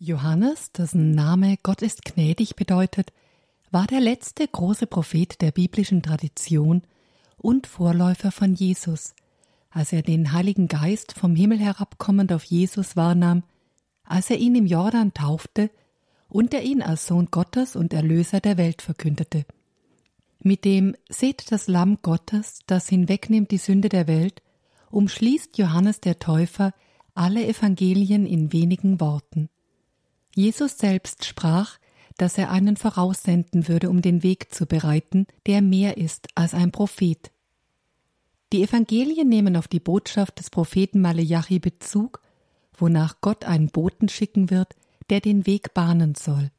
Johannes, dessen Name Gott ist gnädig bedeutet, war der letzte große Prophet der biblischen Tradition und Vorläufer von Jesus, als er den Heiligen Geist vom Himmel herabkommend auf Jesus wahrnahm, als er ihn im Jordan taufte und er ihn als Sohn Gottes und Erlöser der Welt verkündete. Mit dem Seht das Lamm Gottes, das hinwegnimmt die Sünde der Welt, umschließt Johannes der Täufer alle Evangelien in wenigen Worten. Jesus selbst sprach, dass er einen voraussenden würde, um den Weg zu bereiten, der mehr ist als ein Prophet. Die Evangelien nehmen auf die Botschaft des Propheten Maleachi Bezug, wonach Gott einen Boten schicken wird, der den Weg bahnen soll.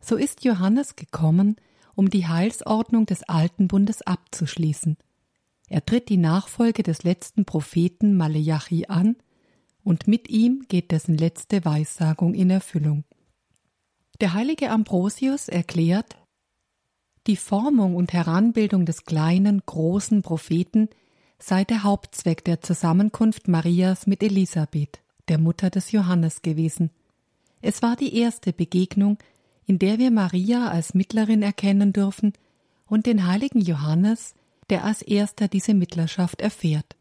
So ist Johannes gekommen, um die Heilsordnung des alten Bundes abzuschließen. Er tritt die Nachfolge des letzten Propheten Maleachi an, und mit ihm geht dessen letzte Weissagung in Erfüllung. Der heilige Ambrosius erklärt, die Formung und Heranbildung des kleinen, großen Propheten sei der Hauptzweck der Zusammenkunft Marias mit Elisabeth, der Mutter des Johannes gewesen. Es war die erste Begegnung, in der wir Maria als Mittlerin erkennen dürfen und den heiligen Johannes, der als erster diese Mittlerschaft erfährt.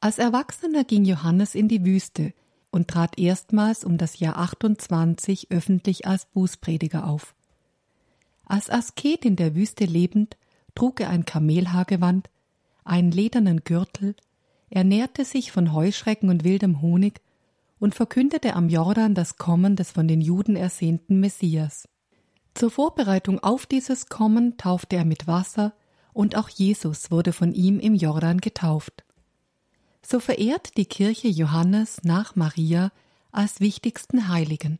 Als Erwachsener ging Johannes in die Wüste, und trat erstmals um das Jahr 28 öffentlich als Bußprediger auf. Als Asket in der Wüste lebend, trug er ein Kamelhaargewand, einen ledernen Gürtel, ernährte sich von Heuschrecken und wildem Honig und verkündete am Jordan das Kommen des von den Juden ersehnten Messias. Zur Vorbereitung auf dieses Kommen taufte er mit Wasser, und auch Jesus wurde von ihm im Jordan getauft so verehrt die Kirche Johannes nach Maria als wichtigsten Heiligen.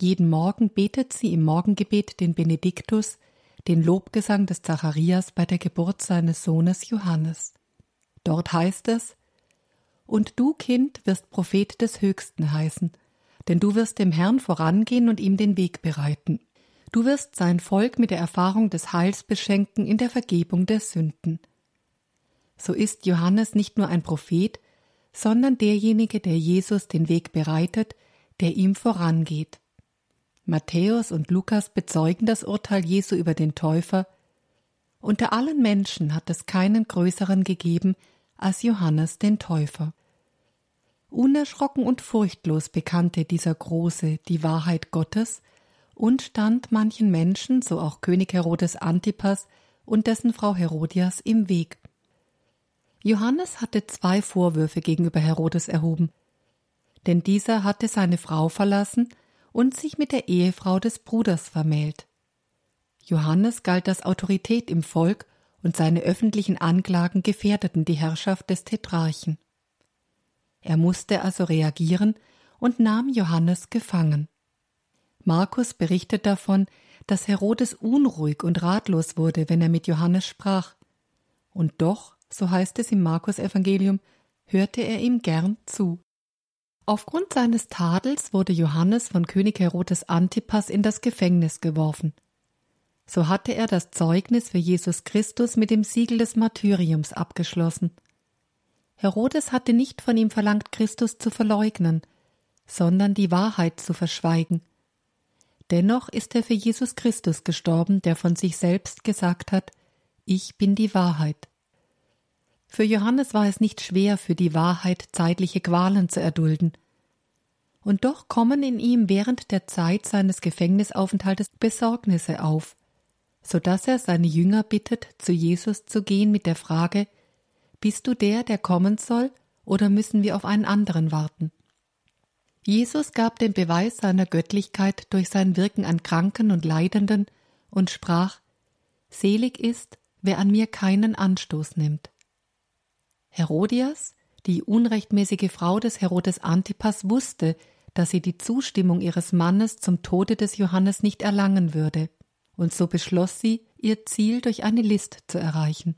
Jeden Morgen betet sie im Morgengebet den Benediktus, den Lobgesang des Zacharias bei der Geburt seines Sohnes Johannes. Dort heißt es Und du, Kind, wirst Prophet des Höchsten heißen, denn du wirst dem Herrn vorangehen und ihm den Weg bereiten. Du wirst sein Volk mit der Erfahrung des Heils beschenken in der Vergebung der Sünden so ist Johannes nicht nur ein Prophet, sondern derjenige, der Jesus den Weg bereitet, der ihm vorangeht. Matthäus und Lukas bezeugen das Urteil Jesu über den Täufer. Unter allen Menschen hat es keinen größeren gegeben als Johannes den Täufer. Unerschrocken und furchtlos bekannte dieser Große die Wahrheit Gottes und stand manchen Menschen, so auch König Herodes Antipas und dessen Frau Herodias, im Weg. Johannes hatte zwei Vorwürfe gegenüber Herodes erhoben. Denn dieser hatte seine Frau verlassen und sich mit der Ehefrau des Bruders vermählt. Johannes galt als Autorität im Volk und seine öffentlichen Anklagen gefährdeten die Herrschaft des Tetrarchen. Er musste also reagieren und nahm Johannes gefangen. Markus berichtet davon, dass Herodes unruhig und ratlos wurde, wenn er mit Johannes sprach. Und doch so heißt es im Markus Evangelium, hörte er ihm gern zu. Aufgrund seines Tadels wurde Johannes von König Herodes Antipas in das Gefängnis geworfen. So hatte er das Zeugnis für Jesus Christus mit dem Siegel des Martyriums abgeschlossen. Herodes hatte nicht von ihm verlangt, Christus zu verleugnen, sondern die Wahrheit zu verschweigen. Dennoch ist er für Jesus Christus gestorben, der von sich selbst gesagt hat, Ich bin die Wahrheit. Für Johannes war es nicht schwer, für die Wahrheit zeitliche Qualen zu erdulden. Und doch kommen in ihm während der Zeit seines Gefängnisaufenthaltes Besorgnisse auf, so dass er seine Jünger bittet, zu Jesus zu gehen mit der Frage Bist du der, der kommen soll, oder müssen wir auf einen anderen warten? Jesus gab den Beweis seiner Göttlichkeit durch sein Wirken an Kranken und Leidenden und sprach Selig ist, wer an mir keinen Anstoß nimmt. Herodias, die unrechtmäßige Frau des Herodes Antipas, wusste, dass sie die Zustimmung ihres Mannes zum Tode des Johannes nicht erlangen würde, und so beschloss sie, ihr Ziel durch eine List zu erreichen.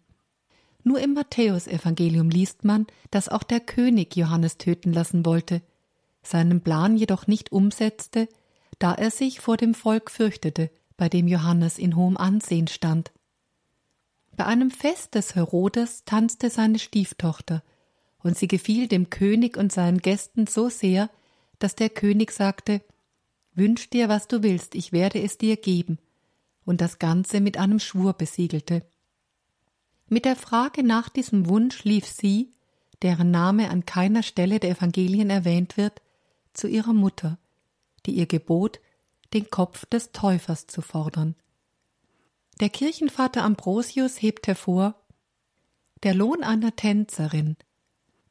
Nur im Matthäusevangelium liest man, dass auch der König Johannes töten lassen wollte, seinen Plan jedoch nicht umsetzte, da er sich vor dem Volk fürchtete, bei dem Johannes in hohem Ansehen stand. Bei einem Fest des Herodes tanzte seine Stieftochter, und sie gefiel dem König und seinen Gästen so sehr, dass der König sagte Wünsch dir, was du willst, ich werde es dir geben, und das Ganze mit einem Schwur besiegelte. Mit der Frage nach diesem Wunsch lief sie, deren Name an keiner Stelle der Evangelien erwähnt wird, zu ihrer Mutter, die ihr gebot, den Kopf des Täufers zu fordern. Der Kirchenvater Ambrosius hebt hervor Der Lohn einer Tänzerin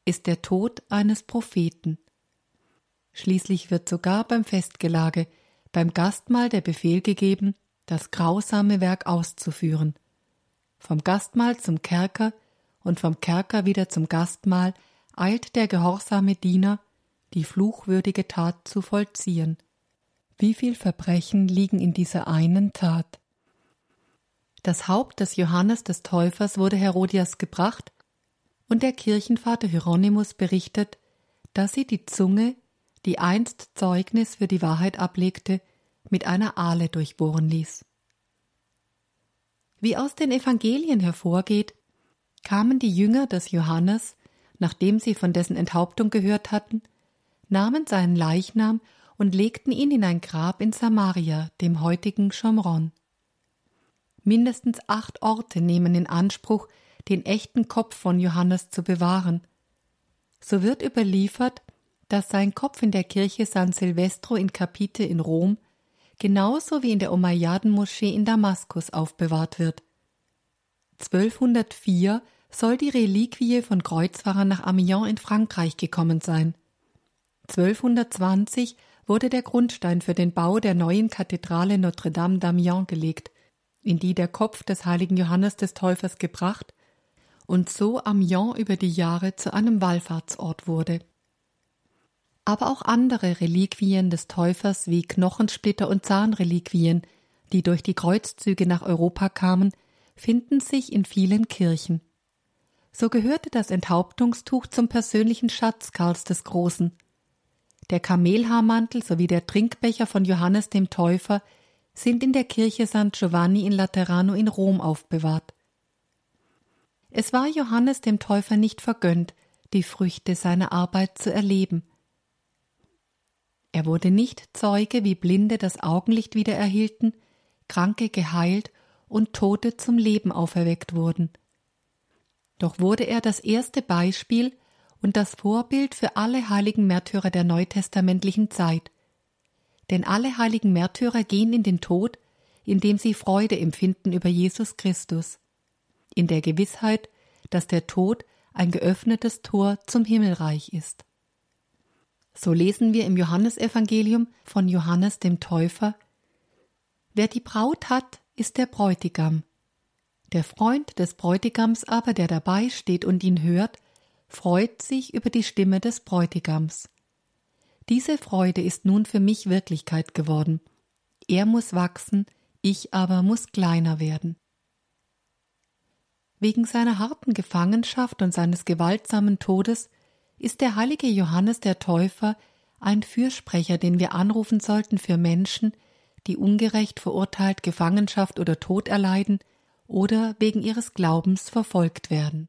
ist der Tod eines Propheten. Schließlich wird sogar beim Festgelage, beim Gastmahl der Befehl gegeben, das grausame Werk auszuführen. Vom Gastmahl zum Kerker und vom Kerker wieder zum Gastmahl eilt der gehorsame Diener, die fluchwürdige Tat zu vollziehen. Wie viel Verbrechen liegen in dieser einen Tat? Das Haupt des Johannes des Täufers wurde Herodias gebracht, und der Kirchenvater Hieronymus berichtet, dass sie die Zunge, die einst Zeugnis für die Wahrheit ablegte, mit einer Ahle durchbohren ließ. Wie aus den Evangelien hervorgeht, kamen die Jünger des Johannes, nachdem sie von dessen Enthauptung gehört hatten, nahmen seinen Leichnam und legten ihn in ein Grab in Samaria, dem heutigen Schomron. Mindestens acht Orte nehmen in Anspruch, den echten Kopf von Johannes zu bewahren. So wird überliefert, dass sein Kopf in der Kirche San Silvestro in Capite in Rom genauso wie in der Umayyaden-Moschee in Damaskus aufbewahrt wird. 1204 soll die Reliquie von Kreuzfahrern nach Amiens in Frankreich gekommen sein. 1220 wurde der Grundstein für den Bau der neuen Kathedrale Notre-Dame d'Amiens gelegt in die der Kopf des heiligen Johannes des Täufers gebracht und so Amiens über die Jahre zu einem Wallfahrtsort wurde. Aber auch andere Reliquien des Täufers wie Knochensplitter und Zahnreliquien, die durch die Kreuzzüge nach Europa kamen, finden sich in vielen Kirchen. So gehörte das Enthauptungstuch zum persönlichen Schatz Karls des Großen. Der Kamelhaarmantel sowie der Trinkbecher von Johannes dem Täufer sind in der Kirche San Giovanni in Laterano in Rom aufbewahrt. Es war Johannes dem Täufer nicht vergönnt, die Früchte seiner Arbeit zu erleben. Er wurde nicht Zeuge, wie Blinde das Augenlicht wieder erhielten, Kranke geheilt und Tote zum Leben auferweckt wurden. Doch wurde er das erste Beispiel und das Vorbild für alle heiligen Märtyrer der neutestamentlichen Zeit, denn alle heiligen Märtyrer gehen in den Tod, indem sie Freude empfinden über Jesus Christus, in der Gewissheit, dass der Tod ein geöffnetes Tor zum Himmelreich ist. So lesen wir im Johannesevangelium von Johannes dem Täufer Wer die Braut hat, ist der Bräutigam. Der Freund des Bräutigams aber, der dabei steht und ihn hört, freut sich über die Stimme des Bräutigams. Diese Freude ist nun für mich Wirklichkeit geworden. Er muss wachsen, ich aber muss kleiner werden. Wegen seiner harten Gefangenschaft und seines gewaltsamen Todes ist der heilige Johannes der Täufer ein Fürsprecher, den wir anrufen sollten für Menschen, die ungerecht verurteilt Gefangenschaft oder Tod erleiden oder wegen ihres Glaubens verfolgt werden.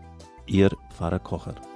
Ihr Pfarrer Kocher.